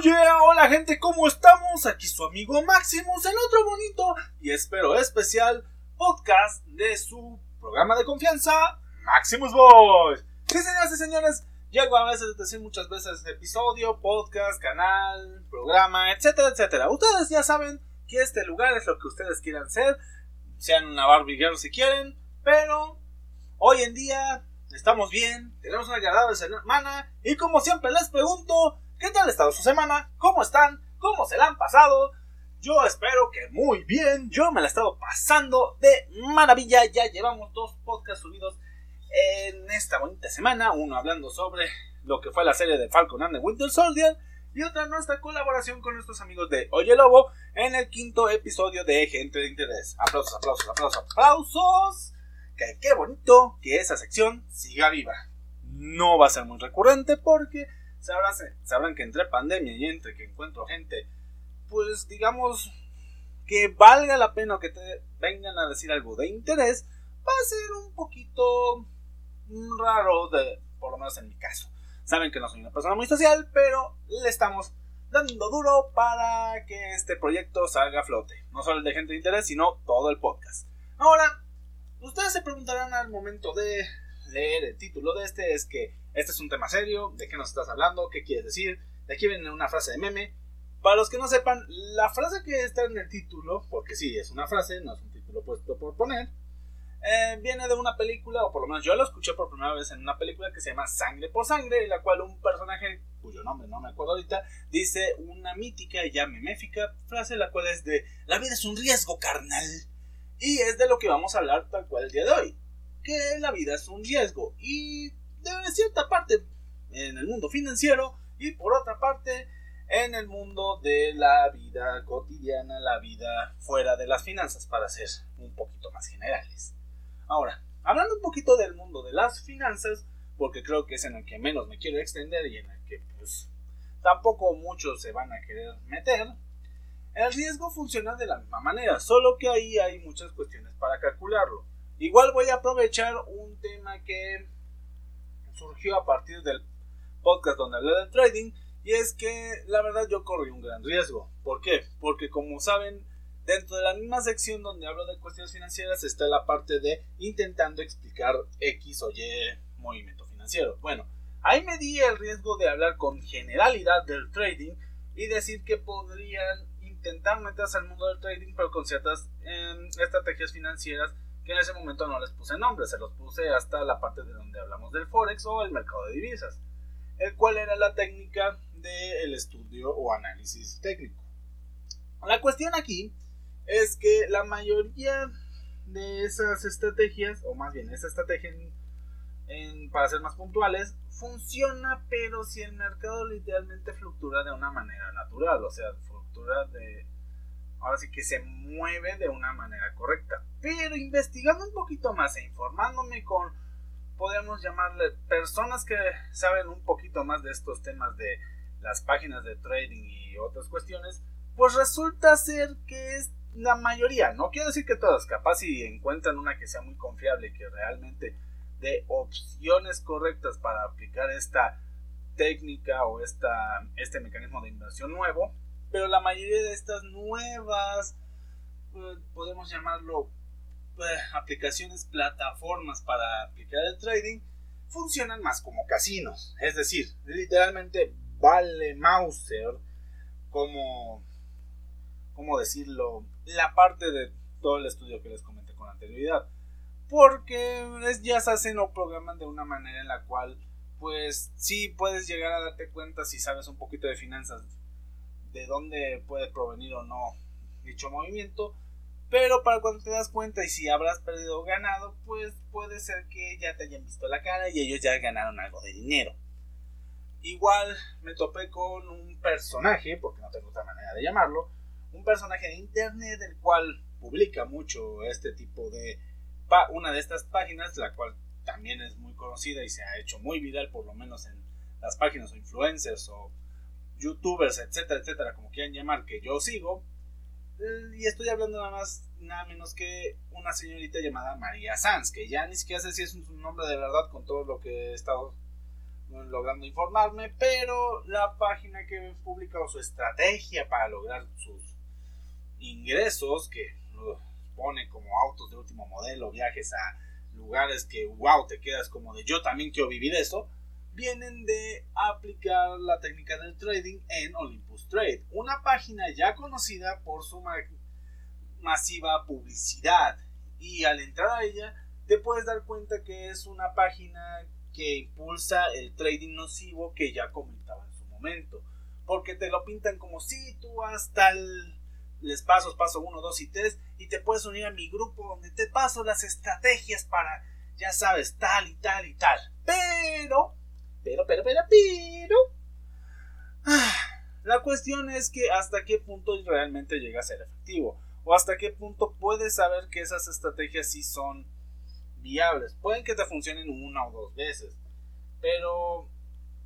Oye, hola gente, ¿cómo estamos? Aquí su amigo Maximus en otro bonito y espero especial podcast de su programa de confianza, Maximus Boys. Sí, señoras y señores, llego a veces a decir muchas veces episodio, podcast, canal, programa, etcétera, etcétera. Ustedes ya saben que este lugar es lo que ustedes quieran ser, sean una Barbie Girl si quieren, pero hoy en día estamos bien, tenemos una agradable semana y como siempre les pregunto, ¿qué tal ha estado su semana? ¿Cómo están? ¿Cómo se la han pasado? Yo espero que muy bien, yo me la he estado pasando de maravilla, ya llevamos dos podcasts subidos en esta bonita semana, uno hablando sobre lo que fue la serie de Falcon and the Winter Soldier y otra nuestra colaboración con nuestros amigos de Oye Lobo en el quinto episodio de Gente de Interés. Aplausos, aplausos, aplausos, aplausos que qué bonito que esa sección siga viva. No va a ser muy recurrente porque sabrán, sabrán que entre pandemia y entre que encuentro gente, pues digamos que valga la pena que te vengan a decir algo de interés, va a ser un poquito raro, de, por lo menos en mi caso. Saben que no soy una persona muy social, pero le estamos dando duro para que este proyecto salga a flote. No solo el de gente de interés, sino todo el podcast. Ahora, Ustedes se preguntarán al momento de leer el título de este, es que este es un tema serio, de qué nos estás hablando, qué quieres decir, de aquí viene una frase de meme. Para los que no sepan, la frase que está en el título, porque sí, es una frase, no es un título puesto por poner, eh, viene de una película, o por lo menos yo la escuché por primera vez en una película que se llama Sangre por Sangre, en la cual un personaje, cuyo nombre no me acuerdo ahorita, dice una mítica y ya meméfica frase, la cual es de, la vida es un riesgo carnal. Y es de lo que vamos a hablar tal cual el día de hoy. Que la vida es un riesgo. Y de cierta parte en el mundo financiero y por otra parte en el mundo de la vida cotidiana, la vida fuera de las finanzas, para ser un poquito más generales. Ahora, hablando un poquito del mundo de las finanzas, porque creo que es en el que menos me quiero extender y en el que pues tampoco muchos se van a querer meter, el riesgo funciona de la misma manera, solo que ahí hay muchas cuestiones para calcularlo. Igual voy a aprovechar un tema que surgió a partir del podcast donde hablé del trading y es que la verdad yo corrí un gran riesgo. ¿Por qué? Porque como saben, dentro de la misma sección donde hablo de cuestiones financieras está la parte de intentando explicar X o Y movimiento financiero. Bueno, ahí me di el riesgo de hablar con generalidad del trading y decir que podrían intentar meterse al mundo del trading, pero con ciertas em, estrategias financieras en ese momento no les puse nombre, se los puse hasta la parte de donde hablamos del forex o el mercado de divisas, el cual era la técnica del estudio o análisis técnico. La cuestión aquí es que la mayoría de esas estrategias, o más bien esa estrategia para ser más puntuales, funciona, pero si el mercado literalmente fluctúa de una manera natural, o sea, de... Ahora sí que se mueve de una manera correcta. Pero investigando un poquito más e informándome con, podríamos llamarle, personas que saben un poquito más de estos temas de las páginas de trading y otras cuestiones, pues resulta ser que es la mayoría, no quiero decir que todas, capaz si encuentran una que sea muy confiable y que realmente dé opciones correctas para aplicar esta técnica o esta, este mecanismo de inversión nuevo, pero la mayoría de estas nuevas, pues, podemos llamarlo, eh, aplicaciones, plataformas para aplicar el trading, funcionan más como casinos. Es decir, literalmente vale Mauser como, ¿cómo decirlo? La parte de todo el estudio que les comenté con anterioridad. Porque ya se hacen o programan de una manera en la cual, pues sí puedes llegar a darte cuenta si sabes un poquito de finanzas de dónde puede provenir o no dicho movimiento. Pero para cuando te das cuenta y si habrás perdido o ganado, pues puede ser que ya te hayan visto la cara y ellos ya ganaron algo de dinero. Igual me topé con un personaje, porque no tengo otra manera de llamarlo, un personaje de internet el cual publica mucho este tipo de una de estas páginas, la cual también es muy conocida y se ha hecho muy viral por lo menos en las páginas o influencers o youtubers, etcétera, etcétera, como quieran llamar, que yo sigo. Eh, y estoy hablando nada más, nada menos que una señorita llamada María Sanz, que ya ni siquiera sé si es un nombre de verdad con todo lo que he estado logrando informarme, pero la página que publica su estrategia para lograr sus ingresos, que pone como autos de último modelo, viajes a lugares que, wow, te quedas como de yo también quiero vivir eso, vienen de aplicar la técnica del trading en Olympus Trade, una página ya conocida por su masiva publicidad. Y al entrar a ella, te puedes dar cuenta que es una página que impulsa el trading nocivo que ya comentaba en su momento. Porque te lo pintan como si tú hasta el les pasos, paso 1, 2 y 3, y te puedes unir a mi grupo donde te paso las estrategias para, ya sabes, tal y tal y tal. Pero, pero, pero, pero, pero... Ah, la cuestión es que hasta qué punto realmente llega a ser efectivo. O hasta qué punto puedes saber que esas estrategias sí son viables. Pueden que te funcionen una o dos veces. Pero,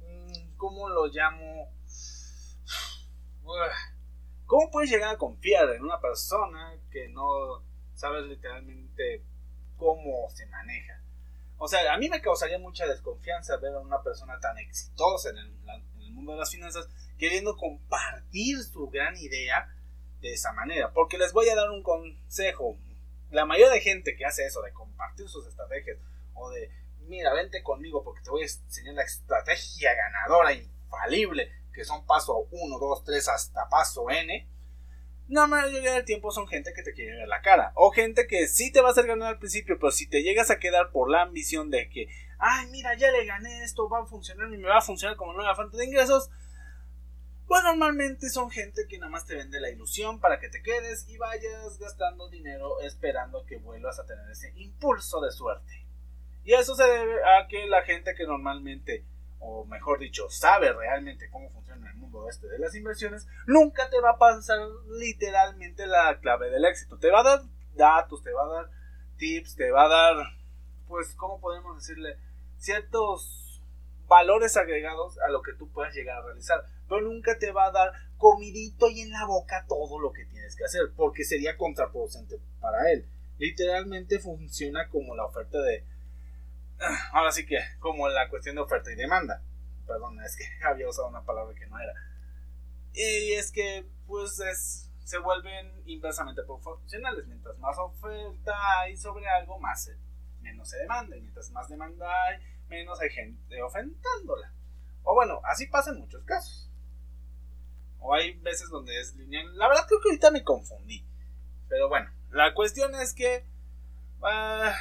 mm, ¿cómo lo llamo? ¿Cómo puedes llegar a confiar en una persona que no sabes literalmente cómo se maneja? O sea, a mí me causaría mucha desconfianza ver a una persona tan exitosa en el, mundo de las finanzas queriendo compartir su gran idea de esa manera. Porque les voy a dar un consejo. La mayoría de gente que hace eso, de compartir sus estrategias, o de, mira, vente conmigo porque te voy a enseñar la estrategia ganadora, infalible, que son paso 1, 2, 3 hasta paso N, la mayoría del tiempo son gente que te quiere ver la cara. O gente que sí te va a hacer ganar al principio, pero si te llegas a quedar por la ambición de que, ay, mira, ya le gané esto, va a funcionar y me va a funcionar como nueva fuente de ingresos, pues normalmente son gente que nada más te vende la ilusión para que te quedes y vayas gastando dinero esperando que vuelvas a tener ese impulso de suerte. Y eso se debe a que la gente que normalmente o mejor dicho, sabe realmente cómo funciona el mundo este de las inversiones, nunca te va a pasar literalmente la clave del éxito. Te va a dar datos, te va a dar tips, te va a dar, pues, ¿cómo podemos decirle? Ciertos valores agregados a lo que tú puedas llegar a realizar. Pero nunca te va a dar comidito y en la boca todo lo que tienes que hacer, porque sería contraproducente para él. Literalmente funciona como la oferta de ahora sí que, como la cuestión de oferta y demanda. Perdón, es que había usado una palabra que no era. Y es que, pues, es, se vuelven inversamente proporcionales. Mientras más oferta hay sobre algo, más menos se demanda. Y mientras más demanda hay, menos hay gente ofentándola. O bueno, así pasa en muchos casos. O hay veces donde es lineal. La verdad creo que ahorita me confundí. Pero bueno, la cuestión es que... Uh,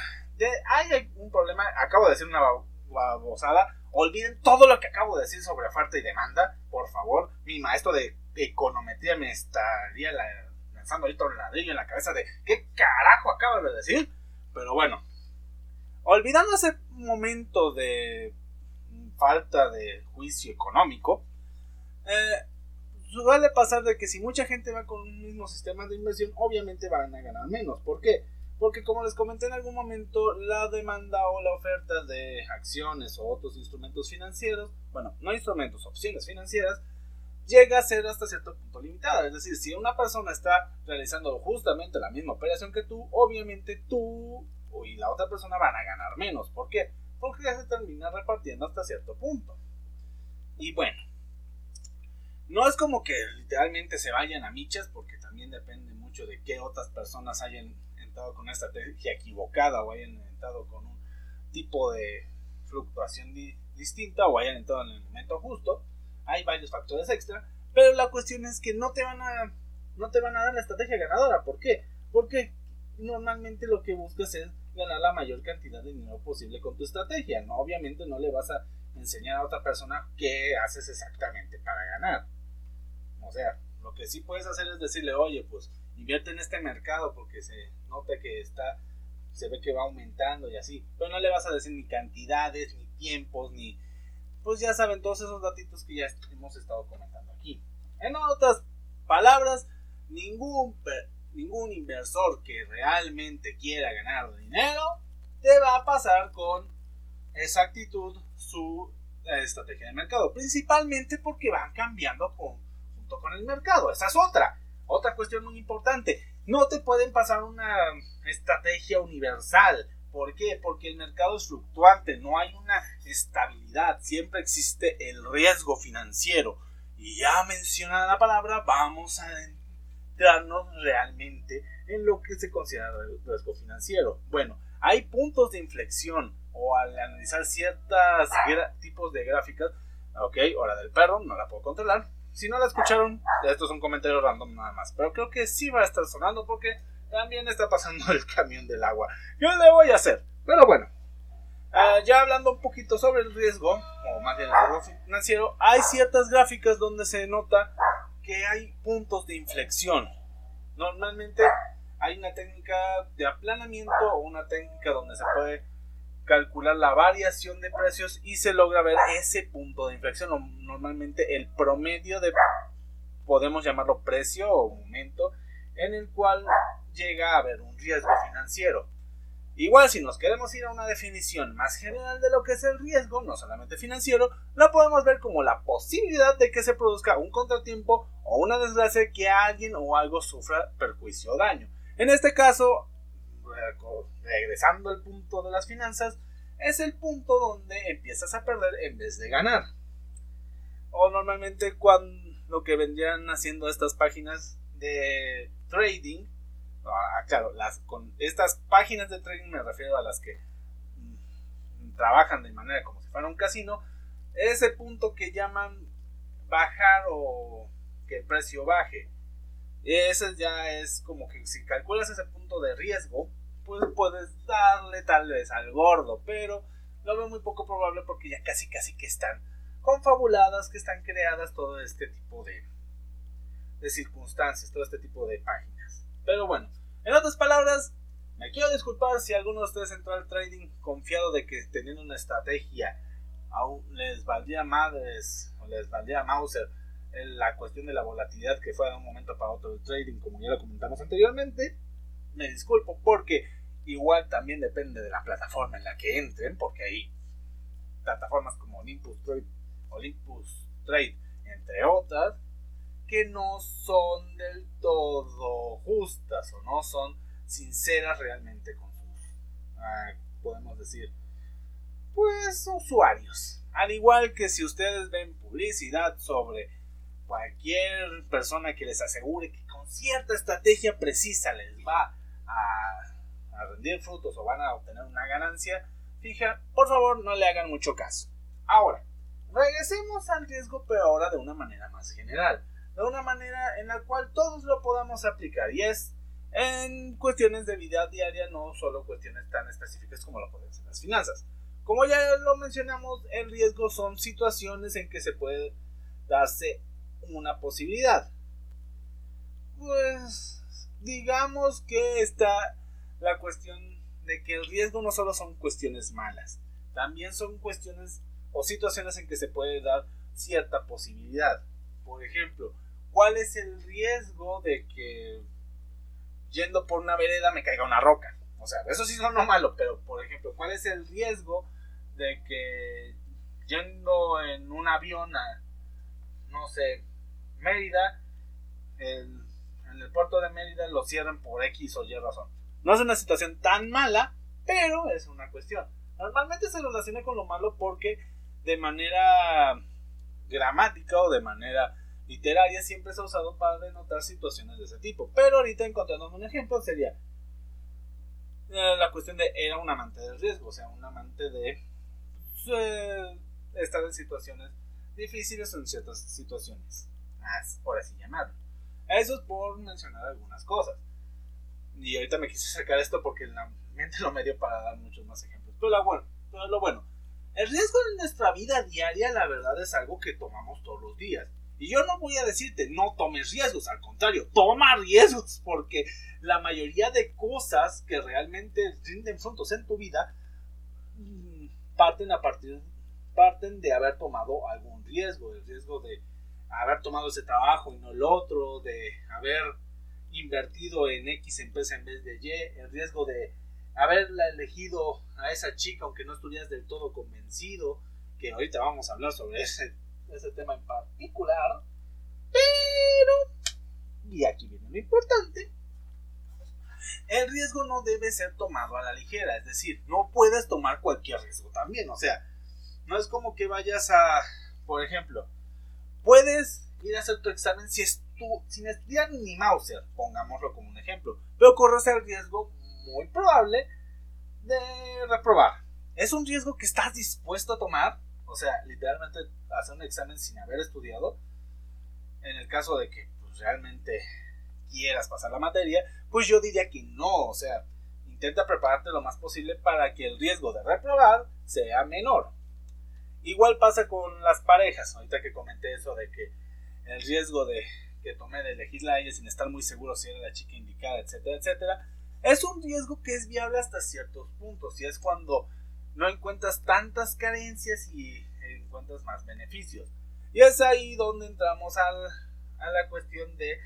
hay un problema, acabo de decir una babosada, olviden todo lo que acabo de decir sobre oferta y demanda, por favor, mi maestro de econometría me estaría lanzando ahorita un ladrillo en la cabeza de qué carajo acabo de decir, pero bueno, olvidando ese momento de falta de juicio económico, eh, suele pasar de que si mucha gente va con un mismo sistema de inversión, obviamente van a ganar menos. ¿Por qué? Porque como les comenté en algún momento, la demanda o la oferta de acciones o otros instrumentos financieros, bueno, no instrumentos, opciones financieras, llega a ser hasta cierto punto limitada. Es decir, si una persona está realizando justamente la misma operación que tú, obviamente tú y la otra persona van a ganar menos. ¿Por qué? Porque ya se termina repartiendo hasta cierto punto. Y bueno, no es como que literalmente se vayan a michas, porque también depende mucho de qué otras personas hayan con una estrategia equivocada o hayan entrado con un tipo de fluctuación distinta o hayan entrado en el momento justo. Hay varios factores extra, pero la cuestión es que no te van a no te van a dar la estrategia ganadora. ¿Por qué? Porque normalmente lo que buscas es ganar la mayor cantidad de dinero posible con tu estrategia. No, obviamente no le vas a enseñar a otra persona qué haces exactamente para ganar. O sea, lo que sí puedes hacer es decirle, oye, pues invierte en este mercado porque se nota que está, se ve que va aumentando y así, pero no le vas a decir ni cantidades, ni tiempos, ni, pues ya saben todos esos datitos que ya hemos estado comentando aquí. En otras palabras, ningún, ningún inversor que realmente quiera ganar dinero te va a pasar con exactitud su estrategia de mercado, principalmente porque van cambiando junto con el mercado. Esa es otra. Otra cuestión muy importante, no te pueden pasar una estrategia universal, ¿Por qué? Porque el mercado es fluctuante, no hay una estabilidad, siempre existe el riesgo financiero. Y ya mencionada la palabra, vamos a entrarnos realmente en lo que se considera riesgo financiero. Bueno, hay puntos de inflexión o al analizar ciertos tipos de gráficas, ok, hora del perro, no la puedo controlar. Si no la escucharon, esto es un comentario random nada más, pero creo que sí va a estar sonando porque también está pasando el camión del agua. Yo le voy a hacer, pero bueno. Ah, ya hablando un poquito sobre el riesgo, o más bien el riesgo financiero, hay ciertas gráficas donde se nota que hay puntos de inflexión. Normalmente hay una técnica de aplanamiento o una técnica donde se puede calcular la variación de precios y se logra ver ese punto de inflexión o normalmente el promedio de podemos llamarlo precio o momento en el cual llega a haber un riesgo financiero. Igual si nos queremos ir a una definición más general de lo que es el riesgo, no solamente financiero, lo podemos ver como la posibilidad de que se produzca un contratiempo o una desgracia que alguien o algo sufra perjuicio o daño. En este caso, regresando al punto de las finanzas, es el punto donde empiezas a perder en vez de ganar. O normalmente cuando lo que vendrían haciendo estas páginas de trading Ah, claro, las, con estas páginas de trading me refiero a las que mm, trabajan de manera como si fuera un casino, ese punto que llaman bajar o que el precio baje. Ese ya es como que si calculas ese punto de riesgo, pues puedes darle tal vez al gordo, pero lo veo muy poco probable porque ya casi casi que están confabuladas, que están creadas todo este tipo de, de circunstancias, todo este tipo de páginas. Pero bueno, en otras palabras, me quiero disculpar si alguno de ustedes entró al trading confiado de que teniendo una estrategia aún les valdría madres o les valdría Mauser la cuestión de la volatilidad que fue de un momento para otro el trading, como ya lo comentamos anteriormente. Me disculpo porque igual también depende de la plataforma en la que entren, porque hay plataformas como Olympus Trade, entre otras, que no son del todo justas o no son sinceras realmente con sus, ah, podemos decir, pues usuarios. Al igual que si ustedes ven publicidad sobre cualquier persona que les asegure que con cierta estrategia precisa les va a, a rendir frutos o van a obtener una ganancia fija, por favor no le hagan mucho caso. Ahora, regresemos al riesgo, pero ahora de una manera más general de una manera en la cual todos lo podamos aplicar y es en cuestiones de vida diaria, no solo cuestiones tan específicas como lo pueden ser las finanzas. Como ya lo mencionamos, el riesgo son situaciones en que se puede darse una posibilidad. Pues digamos que está la cuestión de que el riesgo no solo son cuestiones malas, también son cuestiones o situaciones en que se puede dar cierta posibilidad. Por ejemplo, ¿cuál es el riesgo de que yendo por una vereda me caiga una roca? O sea, eso sí son no malo, pero por ejemplo, ¿cuál es el riesgo de que yendo en un avión a, no sé, Mérida, en el puerto de Mérida lo cierren por X o Y razón? No es una situación tan mala, pero es una cuestión. Normalmente se relaciona con lo malo porque de manera gramática o de manera literaria siempre se ha usado para denotar situaciones de ese tipo. Pero ahorita encontrando un ejemplo sería eh, la cuestión de era un amante del riesgo, o sea, un amante de eh, estar en situaciones difíciles o en ciertas situaciones, por así llamarlo. Eso es por mencionar algunas cosas. Y ahorita me quise sacar esto porque la mente lo me dio para dar muchos más ejemplos. Pero lo bueno, pero lo bueno, el riesgo en nuestra vida diaria, la verdad, es algo que tomamos todos los días. Y yo no voy a decirte no tomes riesgos, al contrario, toma riesgos, porque la mayoría de cosas que realmente rinden frutos en tu vida mm, parten a partir parten de haber tomado algún riesgo, el riesgo de haber tomado ese trabajo y no el otro, de haber invertido en X empresa en vez de Y, el riesgo de haberla elegido a esa chica aunque no estuvieras del todo convencido, que ahorita vamos a hablar sobre ese ese tema en particular. Pero, y aquí viene lo importante, el riesgo no debe ser tomado a la ligera, es decir, no puedes tomar cualquier riesgo también, o sea, no es como que vayas a, por ejemplo, puedes ir a hacer tu examen si sin estudiar ni Mauser, pongámoslo como un ejemplo, pero corres el riesgo muy probable de reprobar. ¿Es un riesgo que estás dispuesto a tomar? O sea, literalmente hacer un examen sin haber estudiado. En el caso de que pues, realmente quieras pasar la materia, pues yo diría que no. O sea, intenta prepararte lo más posible para que el riesgo de reprobar sea menor. Igual pasa con las parejas. Ahorita que comenté eso de que el riesgo de que tomé de elegirla a ella sin estar muy seguro si era la chica indicada, etcétera, etcétera, es un riesgo que es viable hasta ciertos puntos. Y es cuando no encuentras tantas carencias y encuentras más beneficios. Y es ahí donde entramos a la cuestión de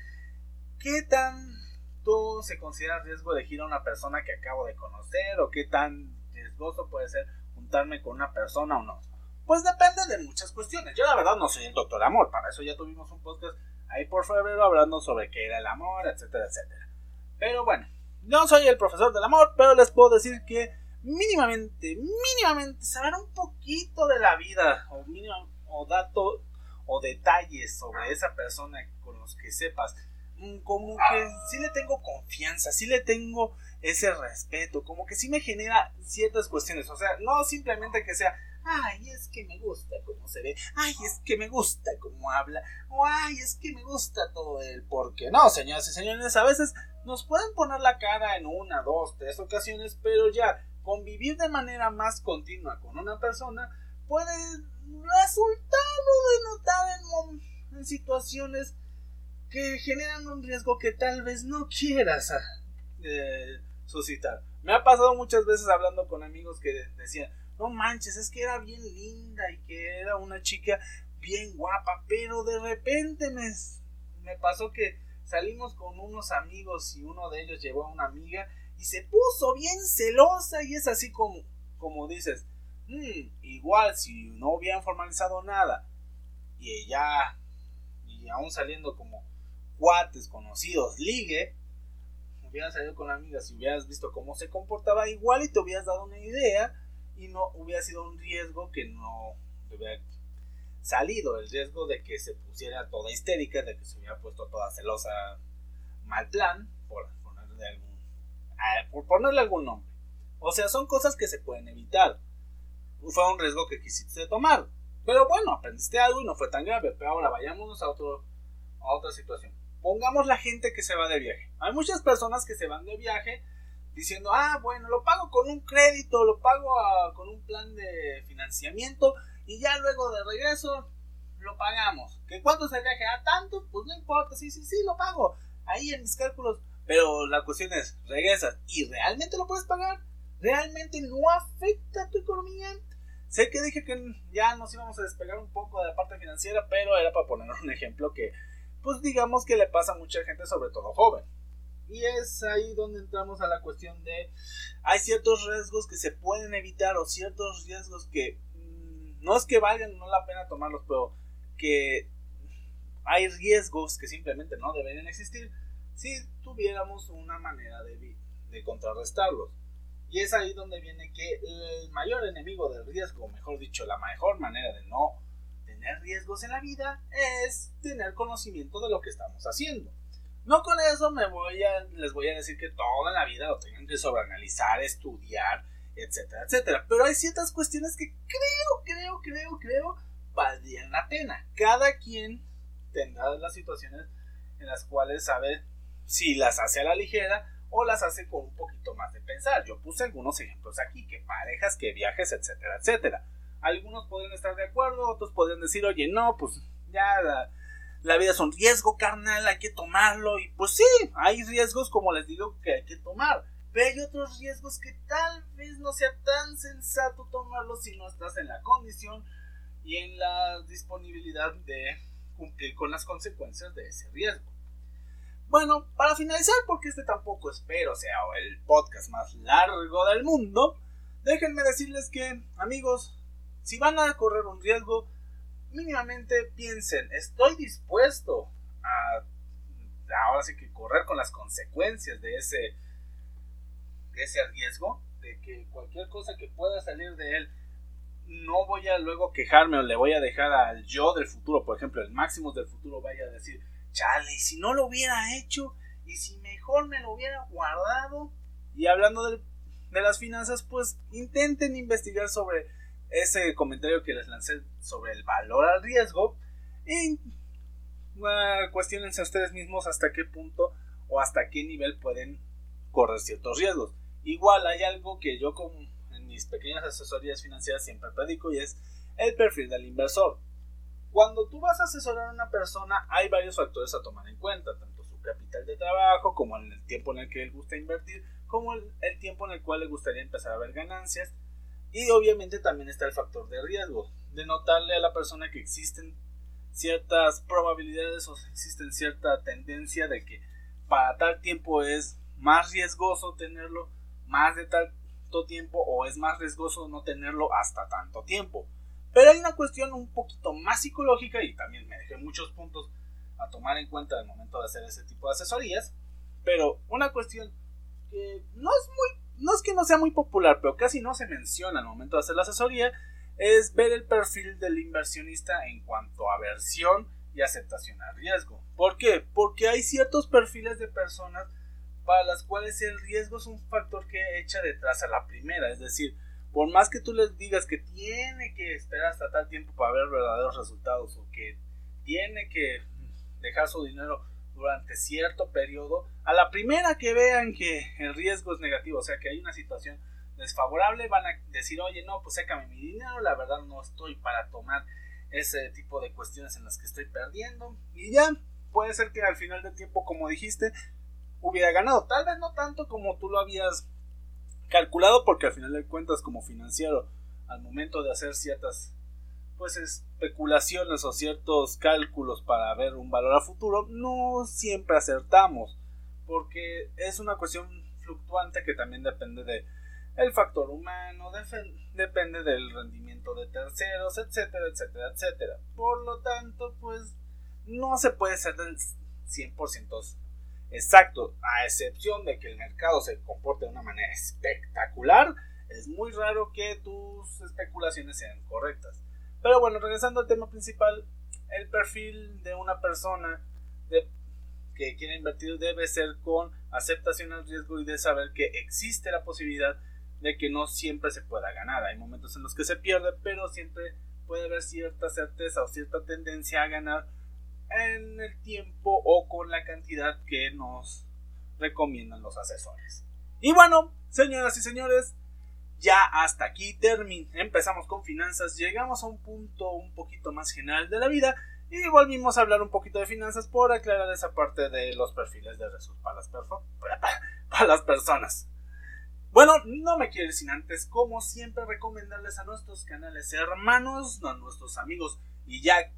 qué tanto se considera riesgo elegir a una persona que acabo de conocer o qué tan riesgoso puede ser juntarme con una persona o no. Pues depende de muchas cuestiones. Yo la verdad no soy el doctor amor, para eso ya tuvimos un podcast ahí por febrero hablando sobre qué era el amor, etcétera, etcétera. Pero bueno, no soy el profesor del amor, pero les puedo decir que mínimamente, mínimamente saber un poquito de la vida o, mínimo, o datos o detalles sobre esa persona con los que sepas, mm, como que sí le tengo confianza, sí le tengo ese respeto, como que sí me genera ciertas cuestiones, o sea, no simplemente que sea, ay, es que me gusta cómo se ve, ay, es que me gusta cómo habla, o ay, es que me gusta todo él, porque no, señoras y señores, a veces nos pueden poner la cara en una, dos, tres ocasiones, pero ya convivir de manera más continua con una persona puede resultar o denotar en, situaciones que generan un riesgo que tal vez no quieras eh, suscitar. Me ha pasado muchas veces hablando con amigos que decían, no manches, es que era bien linda y que era una chica bien guapa, pero de repente me, me pasó que salimos con unos amigos y uno de ellos llevó a una amiga y se puso bien celosa y es así como, como dices, mm, igual si no hubieran formalizado nada y ella, y aún saliendo como cuates conocidos, ligue, hubieran salido con la amiga, si hubieras visto cómo se comportaba igual y te hubieras dado una idea y no hubiera sido un riesgo que no hubiera salido, el riesgo de que se pusiera toda histérica, de que se hubiera puesto toda celosa, mal plan, por ponerle algún, por ponerle algún nombre. O sea, son cosas que se pueden evitar. Fue un riesgo que quisiste tomar. Pero bueno, aprendiste algo y no fue tan grave. Pero ahora vayámonos a, otro, a otra situación. Pongamos la gente que se va de viaje. Hay muchas personas que se van de viaje diciendo, ah, bueno, lo pago con un crédito, lo pago ah, con un plan de financiamiento y ya luego de regreso lo pagamos. ¿Que cuánto se viaje? a tanto? Pues no importa, sí, sí, sí, lo pago. Ahí en mis cálculos. Pero la cuestión es, regresas y realmente lo puedes pagar. ¿Realmente no afecta a tu economía? Sé que dije que ya nos íbamos a despegar un poco de la parte financiera, pero era para poner un ejemplo que, pues digamos que le pasa a mucha gente, sobre todo joven. Y es ahí donde entramos a la cuestión de hay ciertos riesgos que se pueden evitar o ciertos riesgos que mm, no es que valgan no la pena tomarlos, pero que hay riesgos que simplemente no deberían existir si tuviéramos una manera de, de contrarrestarlos. Y es ahí donde viene que el mayor enemigo del riesgo, o mejor dicho, la mejor manera de no tener riesgos en la vida es tener conocimiento de lo que estamos haciendo. No con eso me voy a, les voy a decir que toda la vida lo tengan que sobreanalizar, estudiar, etcétera, etcétera. Pero hay ciertas cuestiones que creo, creo, creo, creo valdrían la pena. Cada quien tendrá las situaciones en las cuales sabe si las hace a la ligera o las hace con un poquito más de pensar. Yo puse algunos ejemplos aquí, que parejas, que viajes, etcétera, etcétera. Algunos podrían estar de acuerdo, otros podrían decir, oye, no, pues ya la vida es un riesgo, carnal, hay que tomarlo. Y pues sí, hay riesgos, como les digo, que hay que tomar. Pero hay otros riesgos que tal vez no sea tan sensato tomarlos si no estás en la condición y en la disponibilidad de cumplir con las consecuencias de ese riesgo. Bueno, para finalizar, porque este tampoco espero sea el podcast más largo del mundo, déjenme decirles que, amigos, si van a correr un riesgo, mínimamente piensen, estoy dispuesto a ahora sí que correr con las consecuencias de ese ese riesgo de que cualquier cosa que pueda salir de él no voy a luego quejarme o le voy a dejar al yo del futuro, por ejemplo, el máximo del futuro vaya a decir, chale, si no lo hubiera hecho y si mejor me lo hubiera guardado. Y hablando de, de las finanzas, pues intenten investigar sobre ese comentario que les lancé sobre el valor al riesgo y uh, cuestionense ustedes mismos hasta qué punto o hasta qué nivel pueden correr ciertos riesgos. Igual hay algo que yo como en mis pequeñas asesorías financieras siempre predico y es el perfil del inversor. Cuando tú vas a asesorar a una persona hay varios factores a tomar en cuenta, tanto su capital de trabajo como el tiempo en el que él gusta invertir, como el tiempo en el cual le gustaría empezar a ver ganancias y obviamente también está el factor de riesgo, de notarle a la persona que existen ciertas probabilidades o existen cierta tendencia de que para tal tiempo es más riesgoso tenerlo más de tanto tiempo o es más riesgoso no tenerlo hasta tanto tiempo. Pero hay una cuestión un poquito más psicológica y también me dejé muchos puntos a tomar en cuenta al momento de hacer ese tipo de asesorías. Pero una cuestión que no es muy, no es que no sea muy popular, pero casi no se menciona al momento de hacer la asesoría, es ver el perfil del inversionista en cuanto a versión y aceptación al riesgo. ¿Por qué? Porque hay ciertos perfiles de personas para las cuales el riesgo es un factor que echa detrás a la primera. Es decir, por más que tú les digas que tiene que esperar hasta tal tiempo para ver verdaderos resultados o que tiene que dejar su dinero durante cierto periodo, a la primera que vean que el riesgo es negativo, o sea que hay una situación desfavorable, van a decir, oye, no, pues sécame mi dinero, la verdad no estoy para tomar ese tipo de cuestiones en las que estoy perdiendo. Y ya, puede ser que al final del tiempo, como dijiste, hubiera ganado. Tal vez no tanto como tú lo habías calculado, porque al final de cuentas, como financiero, al momento de hacer ciertas pues especulaciones o ciertos cálculos para ver un valor a futuro, no siempre acertamos, porque es una cuestión fluctuante que también depende de el factor humano, depende del rendimiento de terceros, etcétera, etcétera, etcétera. Por lo tanto, pues no se puede ser del 100% exacto, a excepción de que el mercado se comporte de una manera espectacular, es muy raro que tus especulaciones sean correctas. Pero bueno, regresando al tema principal, el perfil de una persona que quiere invertir debe ser con aceptación al riesgo y de saber que existe la posibilidad de que no siempre se pueda ganar. Hay momentos en los que se pierde, pero siempre puede haber cierta certeza o cierta tendencia a ganar en el tiempo o con la cantidad que nos recomiendan los asesores. Y bueno, señoras y señores, ya hasta aquí termin empezamos con finanzas, llegamos a un punto un poquito más general de la vida y volvimos a hablar un poquito de finanzas por aclarar esa parte de los perfiles de recursos para las, para las personas. Bueno, no me quiero ir sin antes, como siempre, recomendarles a nuestros canales hermanos, a nuestros amigos y ya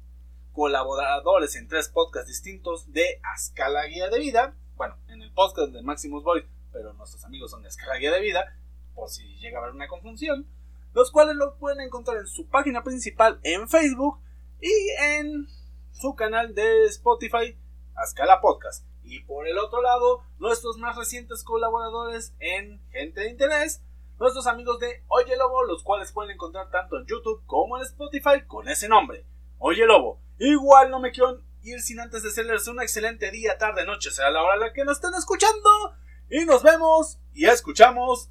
colaboradores en tres podcasts distintos de Ascala Guía de Vida. Bueno, en el podcast de Maximus Boy, pero nuestros amigos son de Ascala Guía de Vida, por si llega a haber una confusión. Los cuales lo pueden encontrar en su página principal en Facebook y en su canal de Spotify, Ascala Podcast. Y por el otro lado, nuestros más recientes colaboradores en Gente de Interés, nuestros amigos de Oye Lobo, los cuales pueden encontrar tanto en YouTube como en Spotify con ese nombre. Oye Lobo, igual no me quiero ir sin antes de desearles un excelente día, tarde, noche, sea la hora en la que nos estén escuchando. Y nos vemos y escuchamos.